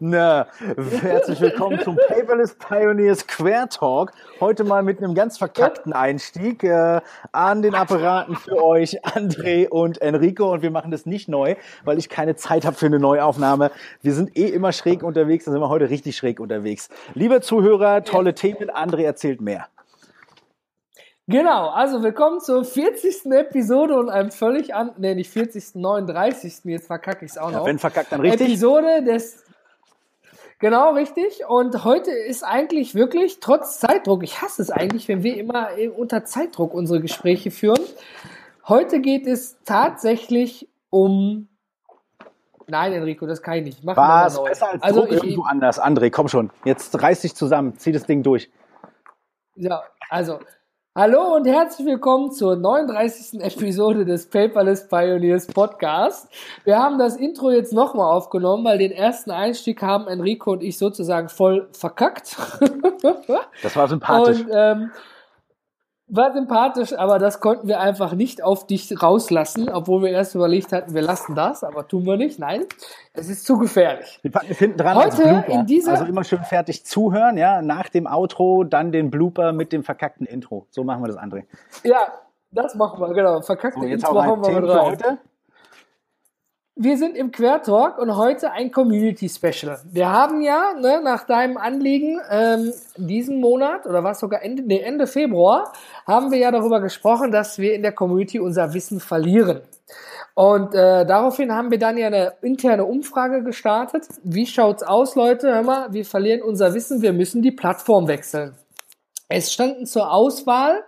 Na, herzlich willkommen zum Paperless Pioneers Quer Talk. Heute mal mit einem ganz verkackten Einstieg äh, an den Apparaten für euch, André und Enrico. Und wir machen das nicht neu, weil ich keine Zeit habe für eine Neuaufnahme. Wir sind eh immer schräg unterwegs, dann sind wir heute richtig schräg unterwegs. Liebe Zuhörer, tolle Themen. André erzählt mehr. Genau, also willkommen zur 40. Episode und einem völlig an, nee, nicht 40., 39. Jetzt verkacke ich es auch noch. Ja, wenn verkackt, dann richtig. Episode des, genau, richtig. Und heute ist eigentlich wirklich, trotz Zeitdruck, ich hasse es eigentlich, wenn wir immer unter Zeitdruck unsere Gespräche führen. Heute geht es tatsächlich um Nein, Enrico, das kann ich nicht. Mach Was? Besser als also Druck ich, irgendwo anders. André, komm schon. Jetzt reiß dich zusammen. Zieh das Ding durch. Ja, also Hallo und herzlich willkommen zur 39. Episode des Paperless Pioneers Podcast. Wir haben das Intro jetzt nochmal aufgenommen, weil den ersten Einstieg haben Enrico und ich sozusagen voll verkackt. Das war sympathisch. Und, ähm, war sympathisch, aber das konnten wir einfach nicht auf dich rauslassen, obwohl wir erst überlegt hatten, wir lassen das, aber tun wir nicht. Nein, es ist zu gefährlich. Wir packen es hinten dran Heute in dieser also immer schön fertig zuhören, ja, nach dem Outro dann den Blooper mit dem verkackten Intro. So machen wir das, André. Ja, das machen wir, genau. Verkackte so, Intro haben wir mit rein. Heute? Wir sind im Quertalk und heute ein Community Special. Wir haben ja ne, nach deinem Anliegen ähm, diesen Monat oder was sogar Ende, nee, Ende Februar haben wir ja darüber gesprochen, dass wir in der Community unser Wissen verlieren. Und äh, daraufhin haben wir dann ja eine interne Umfrage gestartet. Wie schaut's aus, Leute? Hör mal, wir verlieren unser Wissen, wir müssen die Plattform wechseln. Es standen zur Auswahl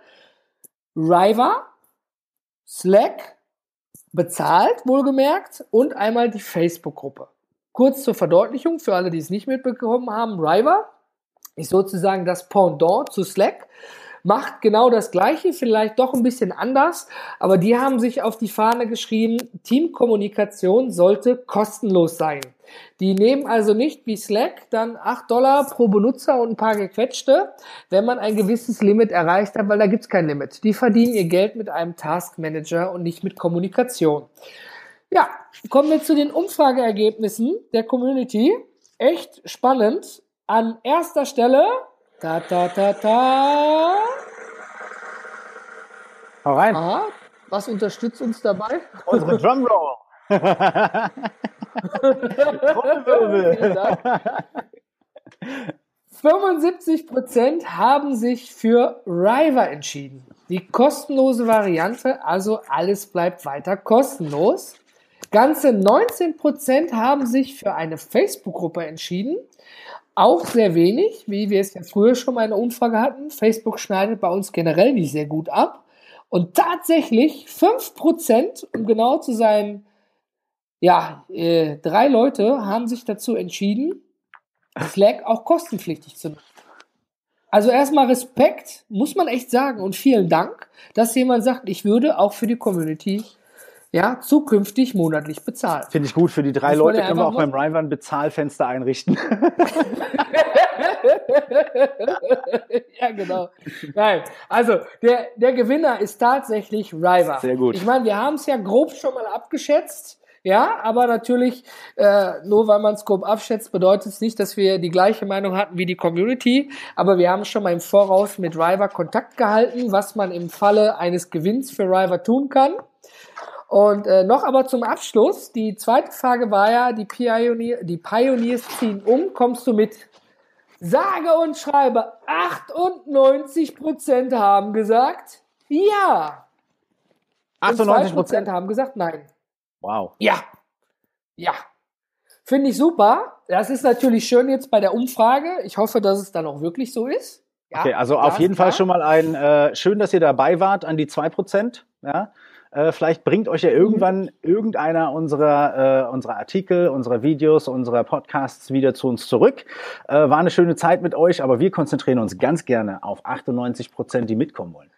Riva, Slack bezahlt, wohlgemerkt, und einmal die Facebook-Gruppe. Kurz zur Verdeutlichung für alle, die es nicht mitbekommen haben, Riva ist sozusagen das Pendant zu Slack macht genau das Gleiche, vielleicht doch ein bisschen anders, aber die haben sich auf die Fahne geschrieben, Teamkommunikation sollte kostenlos sein. Die nehmen also nicht wie Slack dann 8 Dollar pro Benutzer und ein paar gequetschte, wenn man ein gewisses Limit erreicht hat, weil da gibt's kein Limit. Die verdienen ihr Geld mit einem Task Manager und nicht mit Kommunikation. Ja, kommen wir zu den Umfrageergebnissen der Community. Echt spannend. An erster Stelle Ta ta ta ta. Hau rein. Aha. Was unterstützt uns dabei? Unsere Drumroll. Trommelwirbel. 75% haben sich für River entschieden. Die kostenlose Variante, also alles bleibt weiter kostenlos. Ganze 19% haben sich für eine Facebook-Gruppe entschieden auch sehr wenig, wie wir es ja früher schon mal in der Umfrage hatten. Facebook schneidet bei uns generell nicht sehr gut ab. Und tatsächlich 5%, um genau zu sein, ja, äh, drei Leute haben sich dazu entschieden, Slack auch kostenpflichtig zu nutzen. Also erstmal Respekt, muss man echt sagen, und vielen Dank, dass jemand sagt, ich würde auch für die Community ja, zukünftig monatlich bezahlen. Finde ich gut. Für die drei Muss Leute können wir auch beim River ein Bezahlfenster einrichten. ja, genau. Nein, also der, der Gewinner ist tatsächlich River. Sehr gut. Ich meine, wir haben es ja grob schon mal abgeschätzt. Ja, aber natürlich, äh, nur weil man es grob abschätzt, bedeutet es nicht, dass wir die gleiche Meinung hatten wie die Community. Aber wir haben schon mal im Voraus mit River Kontakt gehalten, was man im Falle eines Gewinns für River tun kann. Und äh, noch aber zum Abschluss, die zweite Frage war ja, die, Pionier, die Pioneers ziehen um, kommst du mit? Sage und schreibe, 98% haben gesagt, ja. 98%? Und 2% haben gesagt, nein. Wow. Ja. Ja. Finde ich super. Das ist natürlich schön jetzt bei der Umfrage. Ich hoffe, dass es dann auch wirklich so ist. Ja, okay, also auf jeden klar. Fall schon mal ein, äh, schön, dass ihr dabei wart an die 2%. Ja. Äh, vielleicht bringt euch ja irgendwann irgendeiner unserer, äh, unserer Artikel, unserer Videos, unserer Podcasts wieder zu uns zurück. Äh, war eine schöne Zeit mit euch, aber wir konzentrieren uns ganz gerne auf 98 Prozent, die mitkommen wollen.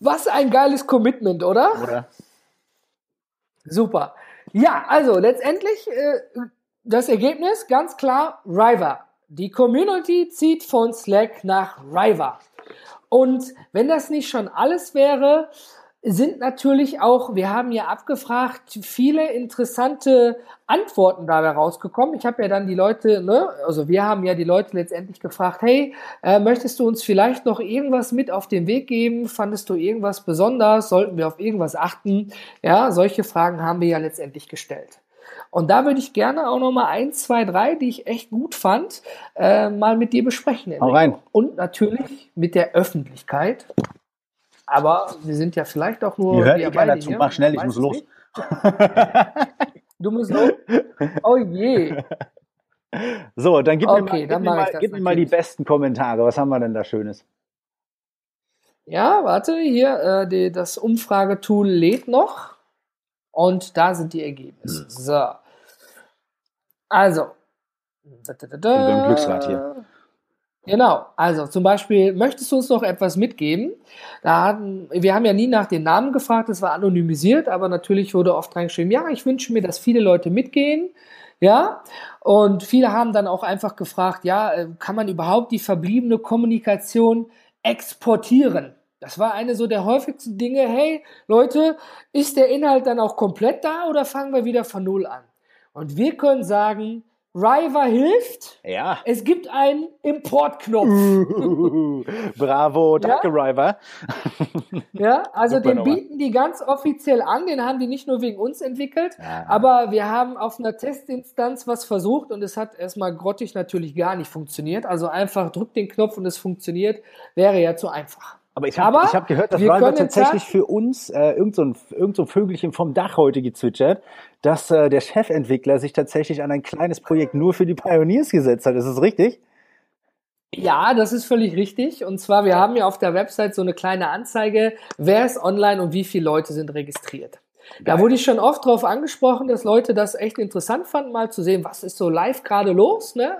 Was ein geiles Commitment, oder? Oder? Super. Ja, also letztendlich äh, das Ergebnis ganz klar River. Die Community zieht von Slack nach River. Und wenn das nicht schon alles wäre, sind natürlich auch, wir haben ja abgefragt, viele interessante Antworten dabei rausgekommen. Ich habe ja dann die Leute, ne, also wir haben ja die Leute letztendlich gefragt, hey, äh, möchtest du uns vielleicht noch irgendwas mit auf den Weg geben? Fandest du irgendwas besonders? Sollten wir auf irgendwas achten? Ja, solche Fragen haben wir ja letztendlich gestellt. Und da würde ich gerne auch noch mal ein, zwei, drei, die ich echt gut fand, äh, mal mit dir besprechen. Hau rein. Und natürlich mit der Öffentlichkeit. Aber wir sind ja vielleicht auch nur. Ihr hört eh keiner zu. Mach schnell, ich muss los. du musst los. Oh je. So, dann gib okay, mir mal, gib mir mal, gib mir mal die besten Kommentare. Was haben wir denn da Schönes? Ja, warte, hier, äh, die, das Umfragetool lädt noch. Und da sind die Ergebnisse. Hm. So. Also. Da, da, da, da. Glücksrad hier. Genau, also zum Beispiel, möchtest du uns noch etwas mitgeben? Da hatten, wir haben ja nie nach den Namen gefragt, es war anonymisiert, aber natürlich wurde oft reingeschrieben, ja, ich wünsche mir, dass viele Leute mitgehen. Ja, und viele haben dann auch einfach gefragt, ja, äh, kann man überhaupt die verbliebene Kommunikation exportieren? Das war eine so der häufigsten Dinge. Hey, Leute, ist der Inhalt dann auch komplett da oder fangen wir wieder von Null an? Und wir können sagen, River hilft. Ja. Es gibt einen Importknopf. bravo, danke ja? River. ja, also Super den bieten die ganz offiziell an. Den haben die nicht nur wegen uns entwickelt, ja. aber wir haben auf einer Testinstanz was versucht und es hat erstmal grottig natürlich gar nicht funktioniert. Also einfach drückt den Knopf und es funktioniert, wäre ja zu einfach. Aber ich habe hab gehört, dass River tatsächlich für uns äh, irgend, so ein, irgend so Vögelchen vom Dach heute gezwitschert, dass äh, der Chefentwickler sich tatsächlich an ein kleines Projekt nur für die Pioneers gesetzt hat. Ist das richtig? Ja, das ist völlig richtig. Und zwar, wir haben ja auf der Website so eine kleine Anzeige, wer ist online und wie viele Leute sind registriert. Da wurde ich schon oft darauf angesprochen, dass Leute das echt interessant fanden, mal zu sehen, was ist so live gerade los. Ne?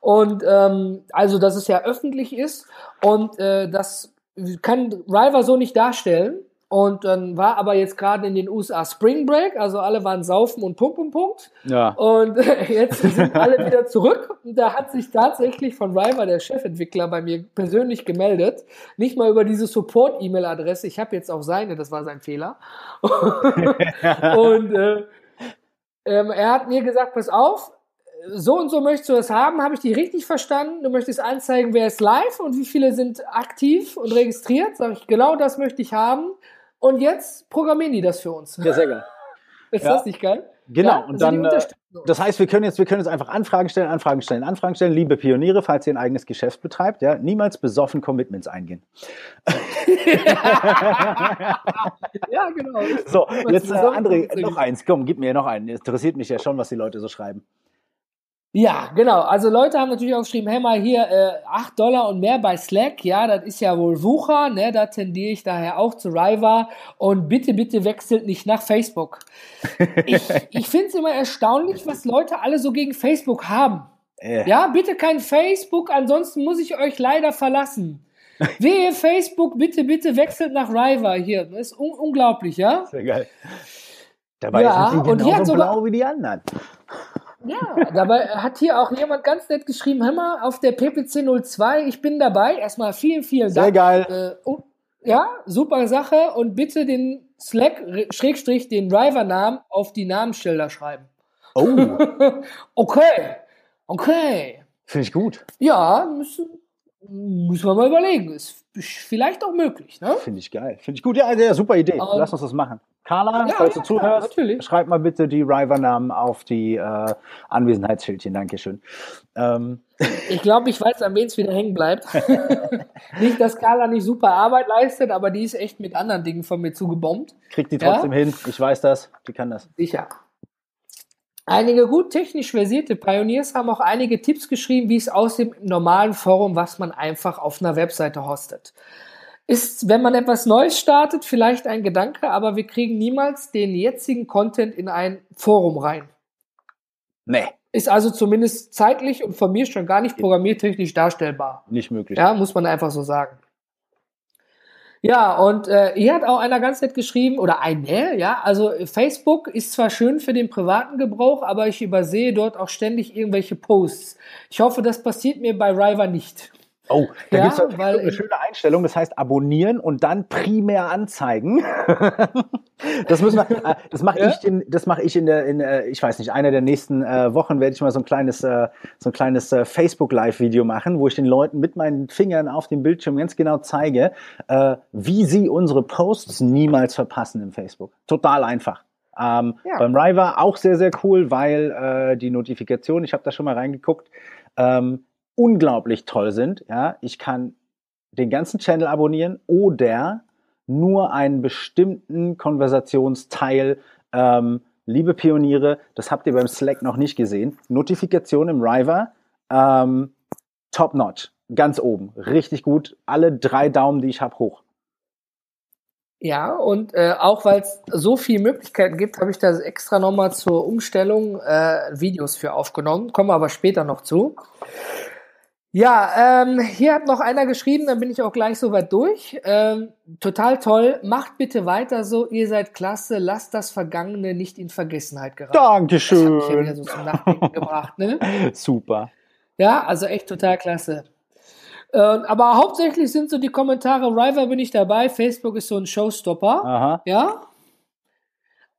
Und ähm, also, dass es ja öffentlich ist und äh, das kann River so nicht darstellen. Und dann war aber jetzt gerade in den USA Spring Break, also alle waren saufen und Punkt und Punkt. Ja. Und jetzt sind alle wieder zurück. Und da hat sich tatsächlich von River, der Chefentwickler, bei mir persönlich gemeldet. Nicht mal über diese Support-E-Mail-Adresse. Ich habe jetzt auch seine, das war sein Fehler. und äh, ähm, er hat mir gesagt, pass auf, so und so möchtest du das haben, habe ich die richtig verstanden? Du möchtest anzeigen, wer ist live und wie viele sind aktiv und registriert? Sag ich, genau das möchte ich haben. Und jetzt programmieren die das für uns. Ja, sehr geil. Ist ja. das nicht geil? Genau, ja, und dann, äh, das heißt, wir können jetzt, wir können jetzt einfach Anfragen stellen, Anfragen stellen, Anfragen stellen. Liebe Pioniere, falls ihr ein eigenes Geschäft betreibt, ja, niemals besoffen Commitments eingehen. ja, genau. So, jetzt, äh, André, noch eins, komm, gib mir noch einen. Interessiert mich ja schon, was die Leute so schreiben. Ja, genau. Also Leute haben natürlich auch geschrieben, hey mal hier äh, 8 Dollar und mehr bei Slack, ja, das ist ja wohl Wucher, ne? Da tendiere ich daher auch zu Riva und bitte, bitte wechselt nicht nach Facebook. ich ich finde es immer erstaunlich, was Leute alle so gegen Facebook haben. Äh. Ja, bitte kein Facebook, ansonsten muss ich euch leider verlassen. Wehe Facebook, bitte, bitte wechselt nach Riva hier. Das ist un unglaublich, ja? Sehr geil. Dabei ja, sind die genauso blau wie die anderen. Ja, dabei hat hier auch jemand ganz nett geschrieben, hör mal, auf der PPC 02, ich bin dabei. Erstmal vielen, vielen Dank. Sehr geil. Äh, oh, ja, super Sache. Und bitte den Slack, Schrägstrich, den Driver-Namen auf die Namensschilder schreiben. Oh. okay. Okay. Finde ich gut. Ja, müssen, müssen wir mal überlegen. Ist vielleicht auch möglich, ne? Finde ich geil. Finde ich gut. Ja, ja super Idee. Um, Lass uns das machen. Carla, ja, falls du zuhörst, klar, schreib mal bitte die River-Namen auf die äh, Anwesenheitsschildchen. Dankeschön. Ähm. Ich glaube, ich weiß, an wen es wieder hängen bleibt. nicht, dass Carla nicht super Arbeit leistet, aber die ist echt mit anderen Dingen von mir zugebombt. Kriegt die trotzdem ja? hin. Ich weiß das. Die kann das. Sicher. Einige gut technisch versierte Pioneers haben auch einige Tipps geschrieben, wie es aussieht im normalen Forum, was man einfach auf einer Webseite hostet. Ist, wenn man etwas Neues startet, vielleicht ein Gedanke, aber wir kriegen niemals den jetzigen Content in ein Forum rein. Nee. Ist also zumindest zeitlich und von mir schon gar nicht programmiertechnisch darstellbar. Nicht möglich. Ja, muss man einfach so sagen. Ja, und äh, hier hat auch einer ganz nett geschrieben, oder eine, ja, also Facebook ist zwar schön für den privaten Gebrauch, aber ich übersehe dort auch ständig irgendwelche Posts. Ich hoffe, das passiert mir bei River nicht. Oh, da ja, gibt es eine schöne Einstellung, das heißt abonnieren und dann primär anzeigen. das müssen wir, äh, das mache ja? ich, in, das mache ich in der, in, äh, ich weiß nicht, einer der nächsten äh, Wochen werde ich mal so ein kleines, äh, so ein kleines äh, Facebook Live Video machen, wo ich den Leuten mit meinen Fingern auf dem Bildschirm ganz genau zeige, äh, wie sie unsere Posts niemals verpassen im Facebook. Total einfach. Ähm, ja. Beim River auch sehr, sehr cool, weil äh, die Notifikation, ich habe da schon mal reingeguckt, ähm, unglaublich toll sind. Ja, ich kann den ganzen Channel abonnieren oder nur einen bestimmten Konversationsteil. Ähm, liebe Pioniere, das habt ihr beim Slack noch nicht gesehen. Notifikation im River, ähm, top notch, ganz oben, richtig gut. Alle drei Daumen, die ich habe, hoch. Ja, und äh, auch weil es so viele Möglichkeiten gibt, habe ich da extra nochmal zur Umstellung äh, Videos für aufgenommen. Kommen wir aber später noch zu. Ja, ähm, hier hat noch einer geschrieben, dann bin ich auch gleich soweit durch. Ähm, total toll. Macht bitte weiter so, ihr seid klasse, lasst das Vergangene nicht in Vergessenheit geraten. Dankeschön. Das hat mich ja wieder so zum Nachdenken gebracht, ne? Super. Ja, also echt total klasse. Äh, aber hauptsächlich sind so die Kommentare, River bin ich dabei, Facebook ist so ein Showstopper. Aha. Ja.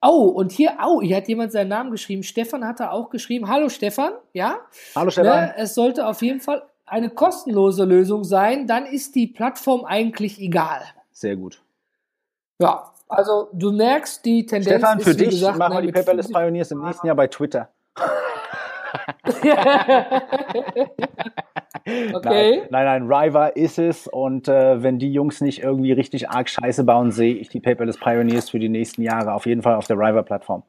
Oh, und hier, oh, hier hat jemand seinen Namen geschrieben. Stefan hat da auch geschrieben. Hallo Stefan, ja? Hallo Stefan. Ne, es sollte auf jeden Fall eine kostenlose Lösung sein, dann ist die Plattform eigentlich egal. Sehr gut. Ja, also du merkst, die Tendenz Stefan, für ist, dich gesagt, machen wir die Paperless Pioneers im nächsten Jahr bei Twitter. okay. Nein, nein, nein, Riva ist es und äh, wenn die Jungs nicht irgendwie richtig arg Scheiße bauen, sehe ich die Paperless Pioneers für die nächsten Jahre auf jeden Fall auf der Riva-Plattform.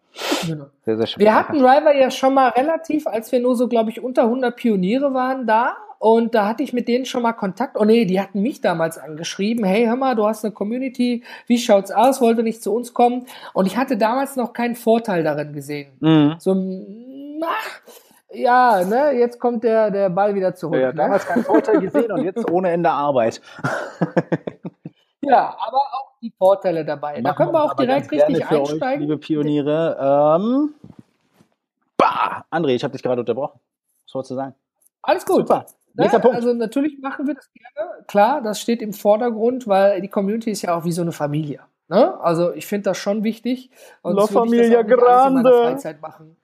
Genau. Sehr, sehr schön. Wir hatten Riva ja schon mal relativ, als wir nur so, glaube ich, unter 100 Pioniere waren da und da hatte ich mit denen schon mal Kontakt. Oh nee, die hatten mich damals angeschrieben. Hey, hör mal, du hast eine Community. Wie schaut's aus? Wollte nicht zu uns kommen. Und ich hatte damals noch keinen Vorteil darin gesehen. Mhm. So, ach, ja, ne, jetzt kommt der, der Ball wieder zurück. Ja, ne? damals keinen Vorteil gesehen und jetzt ohne Ende Arbeit. ja, aber auch die Vorteile dabei. Machen da können wir auch direkt richtig einsteigen. Euch, liebe Pioniere. Ähm, bah! André, ich habe dich gerade unterbrochen. Was wolltest du sagen? Alles gut. Super. Nächster ne? Punkt. Also natürlich machen wir das gerne. Klar, das steht im Vordergrund, weil die Community ist ja auch wie so eine Familie. Ne? Also ich finde das schon wichtig. Und La Familia Grande. In Freizeit machen.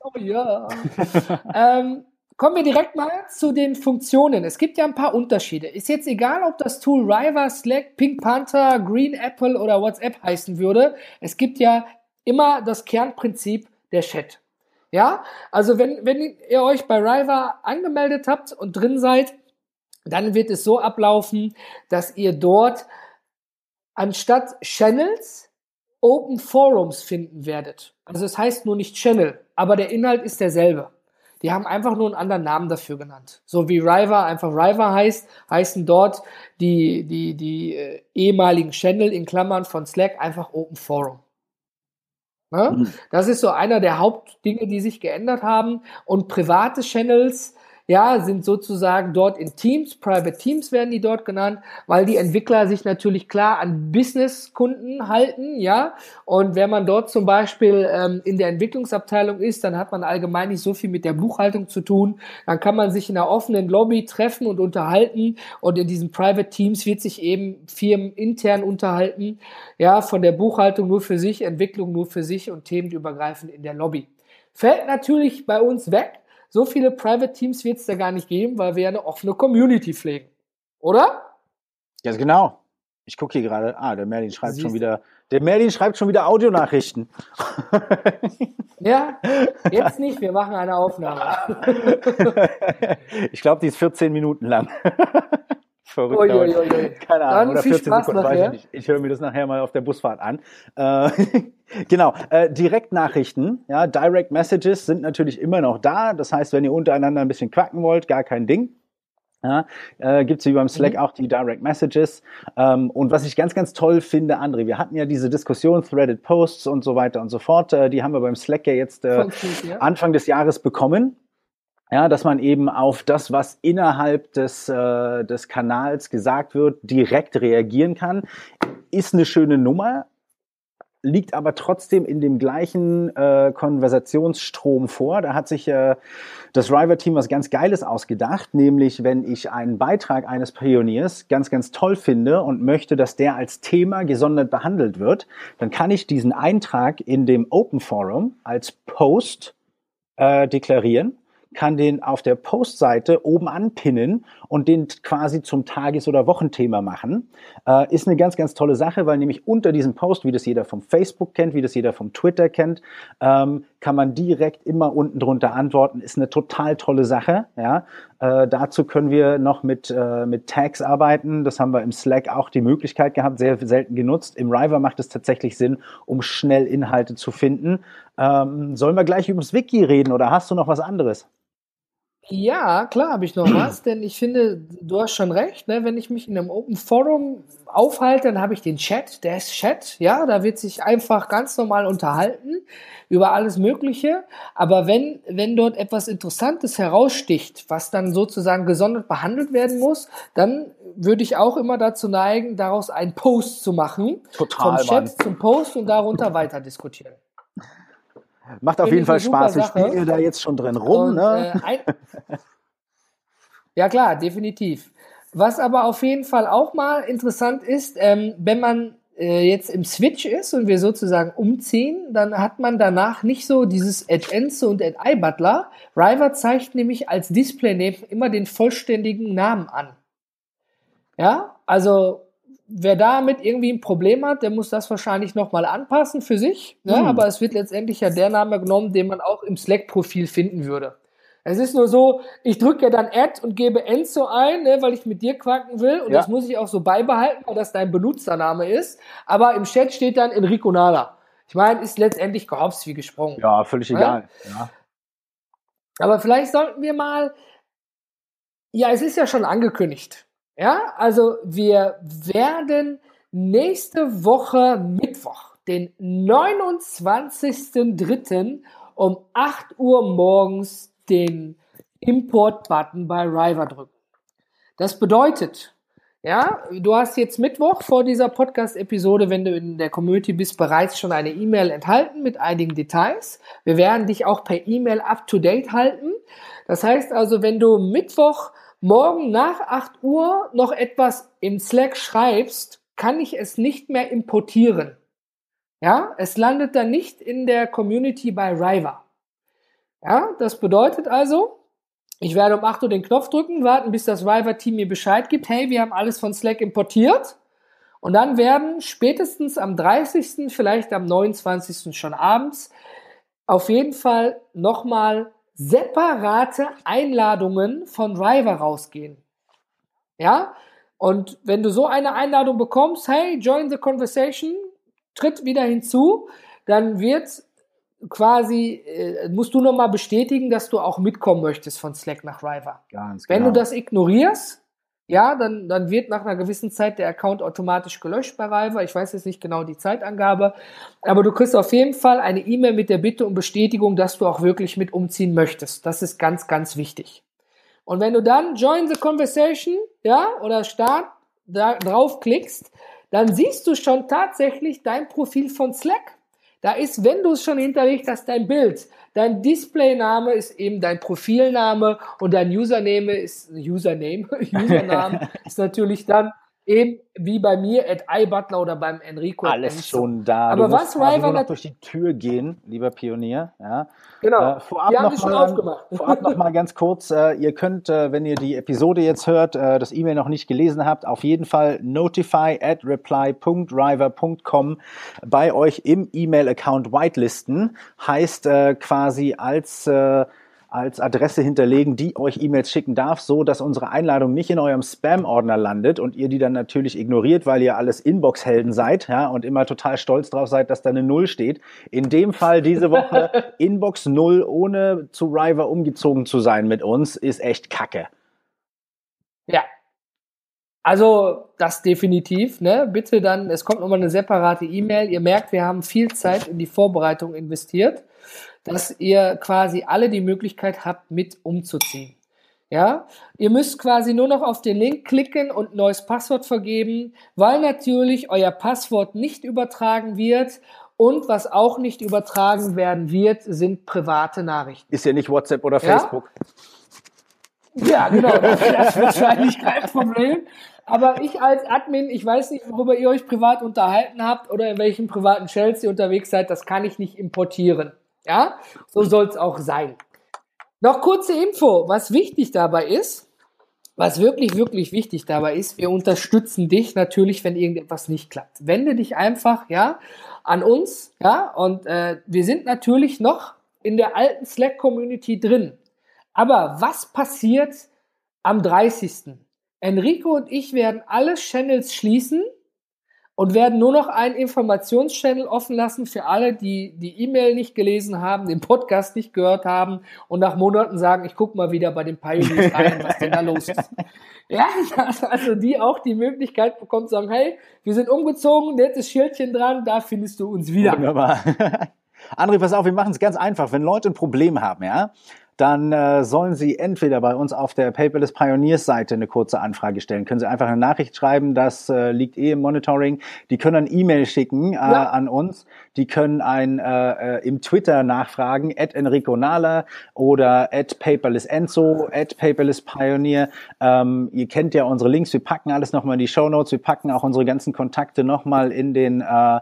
Oh ja. ähm, kommen wir direkt mal zu den Funktionen. Es gibt ja ein paar Unterschiede. Ist jetzt egal, ob das Tool Riva, Slack, Pink Panther, Green Apple oder WhatsApp heißen würde. Es gibt ja immer das Kernprinzip der Chat. Ja, also wenn, wenn ihr euch bei Riva angemeldet habt und drin seid, dann wird es so ablaufen, dass ihr dort anstatt Channels Open Forums finden werdet. Also es heißt nur nicht Channel, aber der Inhalt ist derselbe. Die haben einfach nur einen anderen Namen dafür genannt. So wie Riva einfach Riva heißt, heißen dort die, die, die äh, ehemaligen Channel in Klammern von Slack einfach Open Forum. Ne? Mhm. Das ist so einer der Hauptdinge, die sich geändert haben. Und private Channels ja, sind sozusagen dort in Teams, Private Teams werden die dort genannt, weil die Entwickler sich natürlich klar an Business-Kunden halten, ja. Und wenn man dort zum Beispiel ähm, in der Entwicklungsabteilung ist, dann hat man allgemein nicht so viel mit der Buchhaltung zu tun. Dann kann man sich in einer offenen Lobby treffen und unterhalten. Und in diesen Private Teams wird sich eben Firmen intern unterhalten, ja, von der Buchhaltung nur für sich, Entwicklung nur für sich und themenübergreifend in der Lobby. Fällt natürlich bei uns weg, so viele Private Teams wird es da gar nicht geben, weil wir ja eine offene Community pflegen. Oder? Ja, genau. Ich gucke hier gerade. Ah, der Merlin schreibt Siehst schon wieder. Der Merlin schreibt schon wieder Audionachrichten. ja, jetzt nicht. Wir machen eine Aufnahme. ich glaube, die ist 14 Minuten lang. Verrückt. Ui, ui, ui. Keine Ahnung. Dann oder 14 Spaß Sekunden, nachher. weiß ich nicht. Ich höre mir das nachher mal auf der Busfahrt an. Äh, genau. Äh, Direktnachrichten, ja, Direct Messages sind natürlich immer noch da. Das heißt, wenn ihr untereinander ein bisschen quacken wollt, gar kein Ding. Ja, äh, Gibt es wie beim Slack mhm. auch die Direct Messages. Ähm, und was ich ganz, ganz toll finde, André, wir hatten ja diese Diskussion, Threaded Posts und so weiter und so fort. Äh, die haben wir beim Slack ja jetzt äh. Anfang des Jahres bekommen. Ja, dass man eben auf das, was innerhalb des, äh, des Kanals gesagt wird, direkt reagieren kann, ist eine schöne Nummer liegt aber trotzdem in dem gleichen äh, Konversationsstrom vor. Da hat sich äh, das River-Team was ganz Geiles ausgedacht, nämlich wenn ich einen Beitrag eines Pioniers ganz, ganz toll finde und möchte, dass der als Thema gesondert behandelt wird, dann kann ich diesen Eintrag in dem Open Forum als Post äh, deklarieren kann den auf der Postseite oben anpinnen und den quasi zum Tages- oder Wochenthema machen. Äh, ist eine ganz, ganz tolle Sache, weil nämlich unter diesem Post, wie das jeder vom Facebook kennt, wie das jeder vom Twitter kennt, ähm, kann man direkt immer unten drunter antworten. Ist eine total tolle Sache. Ja? Äh, dazu können wir noch mit, äh, mit Tags arbeiten. Das haben wir im Slack auch die Möglichkeit gehabt, sehr selten genutzt. Im River macht es tatsächlich Sinn, um schnell Inhalte zu finden. Ähm, sollen wir gleich ums Wiki reden oder hast du noch was anderes? Ja, klar habe ich noch was, denn ich finde, du hast schon recht, ne? wenn ich mich in einem Open Forum aufhalte, dann habe ich den Chat, der ist Chat, ja, da wird sich einfach ganz normal unterhalten über alles Mögliche, aber wenn, wenn dort etwas Interessantes heraussticht, was dann sozusagen gesondert behandelt werden muss, dann würde ich auch immer dazu neigen, daraus einen Post zu machen, Total, vom Chat Mann. zum Post und darunter weiter diskutieren. Macht auf jeden Fall Spaß. Spielen ihr da jetzt schon drin rum. Und, ne? Äh, ja klar, definitiv. Was aber auf jeden Fall auch mal interessant ist, ähm, wenn man äh, jetzt im Switch ist und wir sozusagen umziehen, dann hat man danach nicht so dieses Add Ense und Add iButler. River zeigt nämlich als Display-Name immer den vollständigen Namen an. Ja, also wer damit irgendwie ein Problem hat, der muss das wahrscheinlich nochmal anpassen für sich. Ne? Mhm. Aber es wird letztendlich ja der Name genommen, den man auch im Slack-Profil finden würde. Es ist nur so, ich drücke ja dann Add und gebe Enzo ein, ne, weil ich mit dir quacken will. Und ja. das muss ich auch so beibehalten, weil das dein Benutzername ist. Aber im Chat steht dann Enrico Nala. Ich meine, ist letztendlich gehopst wie gesprungen. Ja, völlig ne? egal. Ja. Aber vielleicht sollten wir mal, ja, es ist ja schon angekündigt. Ja, also wir werden nächste Woche Mittwoch, den 29.03. um 8 Uhr morgens den Import-Button bei River drücken. Das bedeutet, ja, du hast jetzt Mittwoch vor dieser Podcast-Episode, wenn du in der Community bist, bereits schon eine E-Mail enthalten mit einigen Details. Wir werden dich auch per E-Mail up to date halten. Das heißt also, wenn du Mittwoch morgen nach 8 Uhr noch etwas im Slack schreibst, kann ich es nicht mehr importieren. Ja, es landet dann nicht in der Community bei River. Ja, das bedeutet also, ich werde um 8 Uhr den Knopf drücken, warten, bis das River-Team mir Bescheid gibt, hey, wir haben alles von Slack importiert. Und dann werden spätestens am 30., vielleicht am 29. schon abends, auf jeden Fall nochmal separate Einladungen von River rausgehen. Ja? Und wenn du so eine Einladung bekommst, hey, join the conversation, tritt wieder hinzu, dann wird quasi, äh, musst du nochmal bestätigen, dass du auch mitkommen möchtest von Slack nach River. Ganz genau. Wenn du genau. das ignorierst, ja, dann, dann wird nach einer gewissen Zeit der Account automatisch gelöscht bei River. Ich weiß jetzt nicht genau die Zeitangabe, aber du kriegst auf jeden Fall eine E-Mail mit der Bitte um Bestätigung, dass du auch wirklich mit umziehen möchtest. Das ist ganz, ganz wichtig. Und wenn du dann Join the Conversation, ja, oder Start da draufklickst, dann siehst du schon tatsächlich dein Profil von Slack. Da ist, wenn du es schon hinterlegt hast, dein Bild. Dein Displayname ist eben dein Profilname und dein Username ist Username, Username ist natürlich dann eben wie bei mir at iButler oder beim Enrico. Alles schon da. Aber du was Rival nur noch durch die Tür gehen, lieber Pionier. Ja. Genau. Äh, vorab, noch mal, vorab noch mal ganz kurz, äh, ihr könnt, äh, wenn ihr die Episode jetzt hört, äh, das E-Mail noch nicht gelesen habt, auf jeden Fall notify at reply.river.com bei euch im E-Mail-Account whitelisten. Heißt äh, quasi als äh, als Adresse hinterlegen, die euch E-Mails schicken darf, so dass unsere Einladung nicht in eurem Spam-Ordner landet und ihr die dann natürlich ignoriert, weil ihr alles Inbox-Helden seid, ja, und immer total stolz drauf seid, dass da eine Null steht. In dem Fall diese Woche Inbox Null, ohne zu River umgezogen zu sein mit uns, ist echt Kacke. Ja. Also, das definitiv, ne? Bitte dann, es kommt nochmal eine separate E-Mail. Ihr merkt, wir haben viel Zeit in die Vorbereitung investiert, dass ihr quasi alle die Möglichkeit habt, mit umzuziehen. Ja, ihr müsst quasi nur noch auf den Link klicken und ein neues Passwort vergeben, weil natürlich euer Passwort nicht übertragen wird und was auch nicht übertragen werden wird, sind private Nachrichten. Ist ja nicht WhatsApp oder Facebook. Ja, ja genau, das ist wahrscheinlich kein Problem. Aber ich als Admin, ich weiß nicht, worüber ihr euch privat unterhalten habt oder in welchen privaten Shells ihr unterwegs seid, das kann ich nicht importieren. Ja, so soll es auch sein. Noch kurze Info, was wichtig dabei ist, was wirklich, wirklich wichtig dabei ist, wir unterstützen dich natürlich, wenn irgendetwas nicht klappt. Wende dich einfach, ja, an uns, ja, und äh, wir sind natürlich noch in der alten Slack-Community drin. Aber was passiert am 30.? Enrico und ich werden alle Channels schließen und werden nur noch einen Informationschannel offen lassen für alle, die die E-Mail nicht gelesen haben, den Podcast nicht gehört haben und nach Monaten sagen, ich gucke mal wieder bei den Pioneers rein, was denn da los ist. Ja, also die auch die Möglichkeit bekommen zu sagen, hey, wir sind umgezogen, nettes Schildchen dran, da findest du uns wieder. Wunderbar. André, pass auf, wir machen es ganz einfach. Wenn Leute ein Problem haben, ja, dann äh, sollen Sie entweder bei uns auf der Paperless Pioneers Seite eine kurze Anfrage stellen. Können Sie einfach eine Nachricht schreiben, das äh, liegt eh im Monitoring. Die können ein E-Mail schicken äh, ja. an uns. Die können ein äh, äh, im Twitter nachfragen, at Enrico Nahler oder at Paperless Enzo, at Paperless Pioneer. Ähm, ihr kennt ja unsere Links, wir packen alles nochmal in die Show Notes, wir packen auch unsere ganzen Kontakte nochmal in den äh,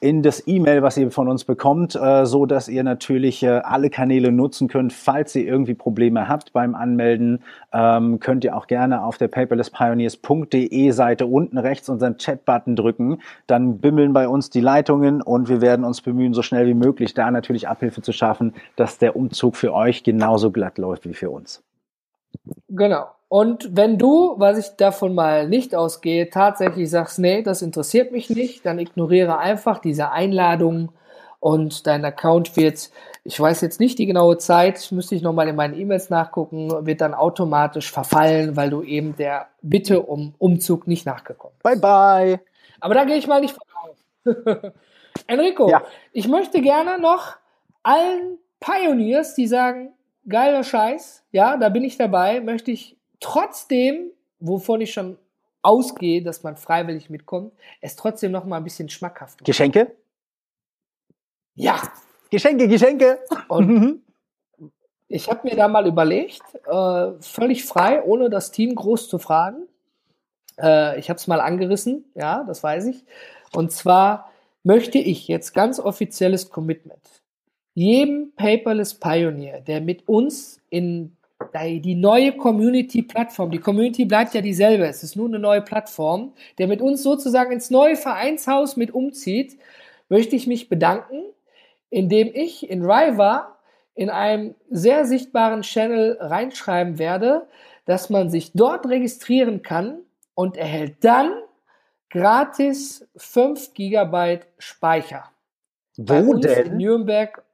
in das E-Mail, was ihr von uns bekommt, äh, so dass ihr natürlich äh, alle Kanäle nutzen könnt, falls ihr irgendwie Probleme habt beim Anmelden, ähm, könnt ihr auch gerne auf der paperlesspioneers.de Seite unten rechts unseren Chat-Button drücken. Dann bimmeln bei uns die Leitungen und wir werden uns bemühen, so schnell wie möglich da natürlich Abhilfe zu schaffen, dass der Umzug für euch genauso glatt läuft wie für uns. Genau. Und wenn du, was ich davon mal nicht ausgehe, tatsächlich sagst, nee, das interessiert mich nicht, dann ignoriere einfach diese Einladung und dein Account wird, ich weiß jetzt nicht die genaue Zeit, müsste ich nochmal in meinen E-Mails nachgucken, wird dann automatisch verfallen, weil du eben der Bitte um Umzug nicht nachgekommen bist. Bye bye. Aber da gehe ich mal nicht von aus. Enrico, ja. ich möchte gerne noch allen Pioneers, die sagen, geiler Scheiß, ja, da bin ich dabei, möchte ich trotzdem, wovon ich schon ausgehe, dass man freiwillig mitkommt, es trotzdem noch mal ein bisschen schmackhaft. Machen. Geschenke? Ja. Geschenke, Geschenke. Und mhm. ich habe mir da mal überlegt, äh, völlig frei, ohne das Team groß zu fragen. Äh, ich habe es mal angerissen, ja, das weiß ich. Und zwar möchte ich jetzt ganz offizielles Commitment jedem Paperless Pioneer, der mit uns in die neue Community-Plattform, die Community bleibt ja dieselbe, es ist nur eine neue Plattform, der mit uns sozusagen ins neue Vereinshaus mit umzieht, möchte ich mich bedanken, indem ich in Riva in einem sehr sichtbaren Channel reinschreiben werde, dass man sich dort registrieren kann und erhält dann gratis 5 GB Speicher. Wo bei uns denn? In Nürnberg,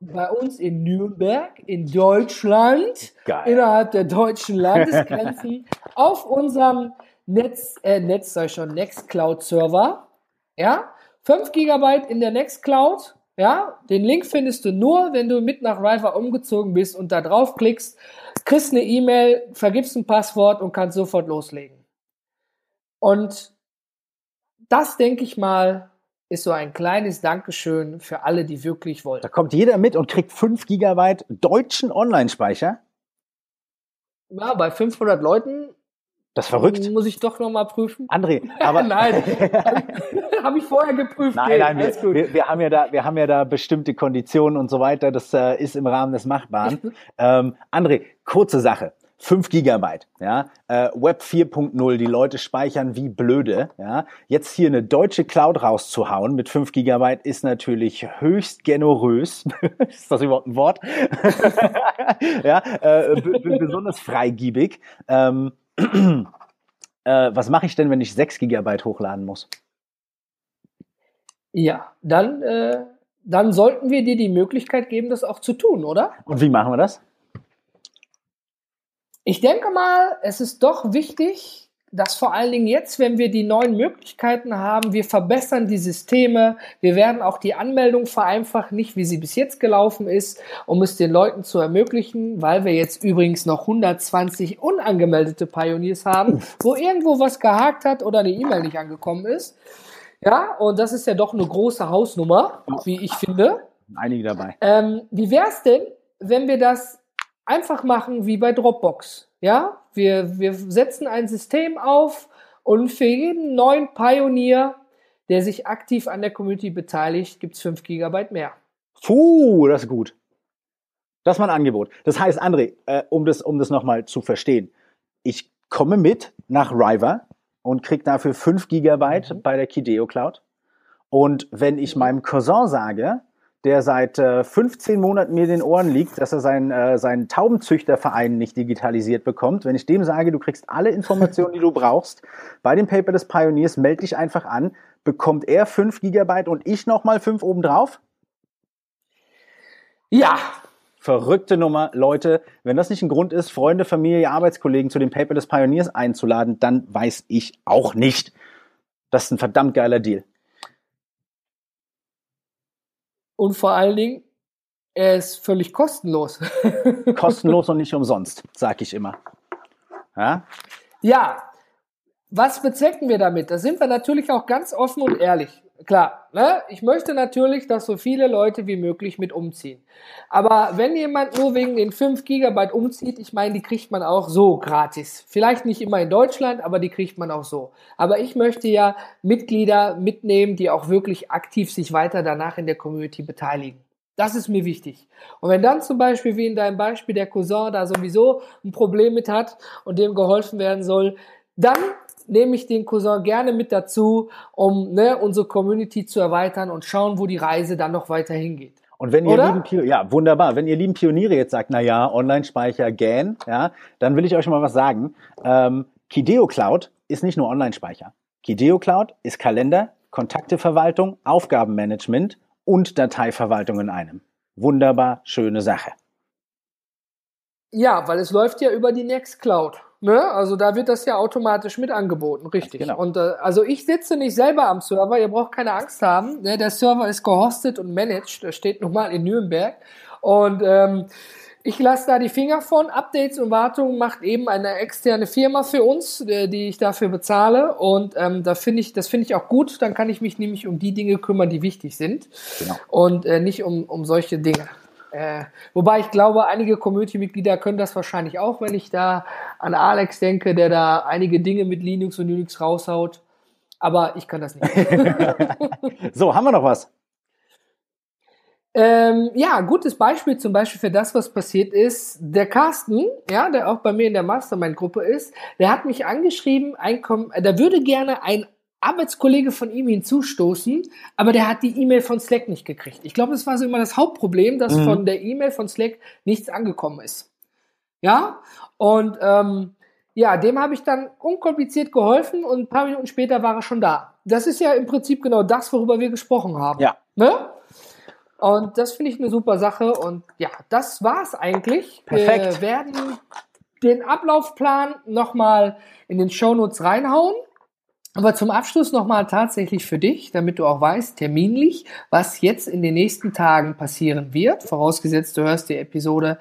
bei uns in Nürnberg, in Deutschland, Geil. innerhalb der deutschen Landesgrenzen, auf unserem Netz, äh, Netz sei schon, Nextcloud-Server. Ja, 5 GB in der Nextcloud. Ja, den Link findest du nur, wenn du mit nach Riva umgezogen bist und da draufklickst, kriegst eine E-Mail, vergibst ein Passwort und kannst sofort loslegen. Und das denke ich mal, ist so ein kleines Dankeschön für alle, die wirklich wollen. Da kommt jeder mit und kriegt 5 Gigabyte deutschen Online-Speicher. Ja, bei 500 Leuten. Das ist verrückt. Muss ich doch nochmal prüfen. André, aber. nein, habe ich vorher geprüft. Nein, nein, wir, wir, wir, haben ja da, wir haben ja da bestimmte Konditionen und so weiter. Das äh, ist im Rahmen des Machbaren. ähm, André, kurze Sache. 5 Gigabyte, ja, äh, Web 4.0, die Leute speichern wie blöde, ja. Jetzt hier eine deutsche Cloud rauszuhauen mit 5 Gigabyte ist natürlich höchst generös. ist das überhaupt ein Wort? ja, äh, besonders freigiebig. Ähm, äh, was mache ich denn, wenn ich 6 Gigabyte hochladen muss? Ja, dann, äh, dann sollten wir dir die Möglichkeit geben, das auch zu tun, oder? Und wie machen wir das? Ich denke mal, es ist doch wichtig, dass vor allen Dingen jetzt, wenn wir die neuen Möglichkeiten haben, wir verbessern die Systeme, wir werden auch die Anmeldung vereinfachen, nicht wie sie bis jetzt gelaufen ist, um es den Leuten zu ermöglichen, weil wir jetzt übrigens noch 120 unangemeldete Pioneers haben, wo irgendwo was gehakt hat oder eine E-Mail nicht angekommen ist. Ja, und das ist ja doch eine große Hausnummer, wie ich finde. Einige dabei. Ähm, wie wäre es denn, wenn wir das einfach machen wie bei Dropbox? Ja, wir, wir setzen ein System auf und für jeden neuen Pionier, der sich aktiv an der Community beteiligt, gibt es 5 GB mehr. Puh, das ist gut. Das ist mein Angebot. Das heißt, André, äh, um das, um das nochmal zu verstehen, ich komme mit nach River und kriege dafür 5 GB mhm. bei der Kideo Cloud. Und wenn ich meinem Cousin sage, der seit äh, 15 Monaten mir in den Ohren liegt, dass er seinen, äh, seinen Taubenzüchterverein nicht digitalisiert bekommt. Wenn ich dem sage, du kriegst alle Informationen, die du brauchst, bei dem Paper des Pioneers, melde dich einfach an, bekommt er 5 Gigabyte und ich nochmal 5 obendrauf? Ja. Verrückte Nummer, Leute. Wenn das nicht ein Grund ist, Freunde, Familie, Arbeitskollegen zu dem Paper des Pioneers einzuladen, dann weiß ich auch nicht. Das ist ein verdammt geiler Deal. Und vor allen Dingen, er ist völlig kostenlos. kostenlos und nicht umsonst, sag ich immer. Ja? Ja. Was bezwecken wir damit? Da sind wir natürlich auch ganz offen und ehrlich klar, ne? ich möchte natürlich, dass so viele Leute wie möglich mit umziehen. Aber wenn jemand nur wegen den 5 Gigabyte umzieht, ich meine, die kriegt man auch so gratis. Vielleicht nicht immer in Deutschland, aber die kriegt man auch so. Aber ich möchte ja Mitglieder mitnehmen, die auch wirklich aktiv sich weiter danach in der Community beteiligen. Das ist mir wichtig. Und wenn dann zum Beispiel, wie in deinem Beispiel, der Cousin da sowieso ein Problem mit hat und dem geholfen werden soll, dann nehme ich den Cousin gerne mit dazu, um ne, unsere Community zu erweitern und schauen, wo die Reise dann noch weiter hingeht. Und wenn ihr Oder? lieben Pioniere, ja, wunderbar. Wenn ihr lieben Pioniere jetzt sagt, na ja, Online-Speicher, GAN, ja, dann will ich euch mal was sagen. Ähm, Kideo Cloud ist nicht nur Online-Speicher. Kideo Cloud ist Kalender, Kontakteverwaltung, Aufgabenmanagement und Dateiverwaltung in einem. Wunderbar schöne Sache. Ja, weil es läuft ja über die Nextcloud. Ne? Also da wird das ja automatisch mit angeboten, richtig. Genau. Und äh, also ich sitze nicht selber am Server, ihr braucht keine Angst haben. Ne? Der Server ist gehostet und managed, der steht nun mal in Nürnberg. Und ähm, ich lasse da die Finger von. Updates und Wartungen macht eben eine externe Firma für uns, äh, die ich dafür bezahle. Und ähm, da finde ich, das finde ich auch gut. Dann kann ich mich nämlich um die Dinge kümmern, die wichtig sind. Genau. Und äh, nicht um, um solche Dinge. Äh, wobei ich glaube, einige Community-Mitglieder können das wahrscheinlich auch, wenn ich da an Alex denke, der da einige Dinge mit Linux und Unix raushaut. Aber ich kann das nicht. so, haben wir noch was? Ähm, ja, gutes Beispiel zum Beispiel für das, was passiert ist. Der Carsten, ja, der auch bei mir in der Mastermind-Gruppe ist, der hat mich angeschrieben, ein, der würde gerne ein Arbeitskollege von ihm hinzustoßen, aber der hat die E-Mail von Slack nicht gekriegt. Ich glaube, das war so immer das Hauptproblem, dass mhm. von der E-Mail von Slack nichts angekommen ist. Ja, und ähm, ja, dem habe ich dann unkompliziert geholfen und ein paar Minuten später war er schon da. Das ist ja im Prinzip genau das, worüber wir gesprochen haben. Ja. Ne? Und das finde ich eine super Sache. Und ja, das war's eigentlich. Perfekt. Wir werden den Ablaufplan nochmal in den Shownotes reinhauen. Aber zum Abschluss nochmal tatsächlich für dich, damit du auch weißt, terminlich, was jetzt in den nächsten Tagen passieren wird, vorausgesetzt du hörst die Episode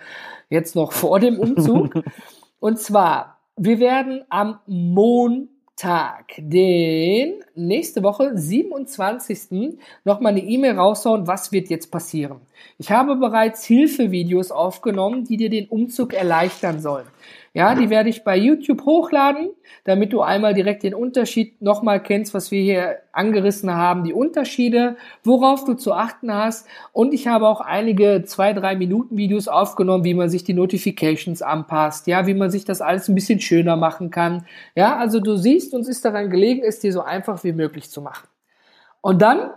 jetzt noch vor dem Umzug. Und zwar, wir werden am Montag, den nächste Woche, 27. nochmal eine E-Mail raushauen, was wird jetzt passieren. Ich habe bereits Hilfevideos aufgenommen, die dir den Umzug erleichtern sollen. Ja, die werde ich bei YouTube hochladen, damit du einmal direkt den Unterschied nochmal kennst, was wir hier angerissen haben, die Unterschiede, worauf du zu achten hast. Und ich habe auch einige zwei, drei Minuten Videos aufgenommen, wie man sich die Notifications anpasst, ja, wie man sich das alles ein bisschen schöner machen kann. Ja, also du siehst, uns ist daran gelegen, es dir so einfach wie möglich zu machen. Und dann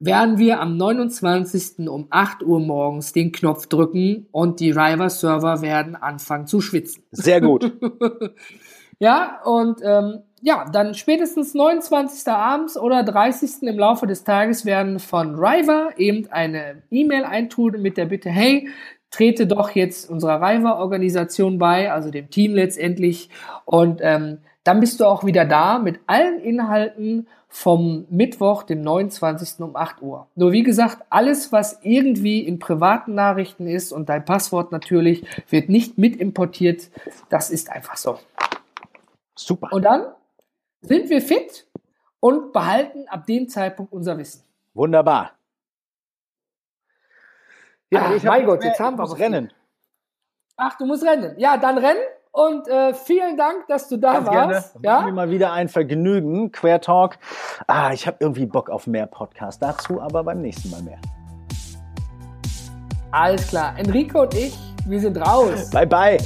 werden wir am 29. um 8 Uhr morgens den Knopf drücken und die River-Server werden anfangen zu schwitzen. Sehr gut. ja, und ähm, ja, dann spätestens 29. abends oder 30. im Laufe des Tages werden von River eben eine E-Mail eintun mit der Bitte, hey, trete doch jetzt unserer Reiver-Organisation bei, also dem Team letztendlich. Und ähm, dann bist du auch wieder da mit allen Inhalten vom Mittwoch, dem 29. um 8 Uhr. Nur wie gesagt, alles, was irgendwie in privaten Nachrichten ist und dein Passwort natürlich, wird nicht mit importiert. Das ist einfach so. Super. Und dann sind wir fit und behalten ab dem Zeitpunkt unser Wissen. Wunderbar. Ja, Ach, mein Gott, jetzt haben wir rennen. Ach, du musst rennen. Ja, dann rennen und äh, vielen Dank, dass du da Ganz warst. Gerne. Ja? Mir mal wieder ein Vergnügen. Quer Talk. Ah, ich habe irgendwie Bock auf mehr Podcast. Dazu aber beim nächsten Mal mehr. Alles klar. Enrico und ich, wir sind raus. Bye, bye.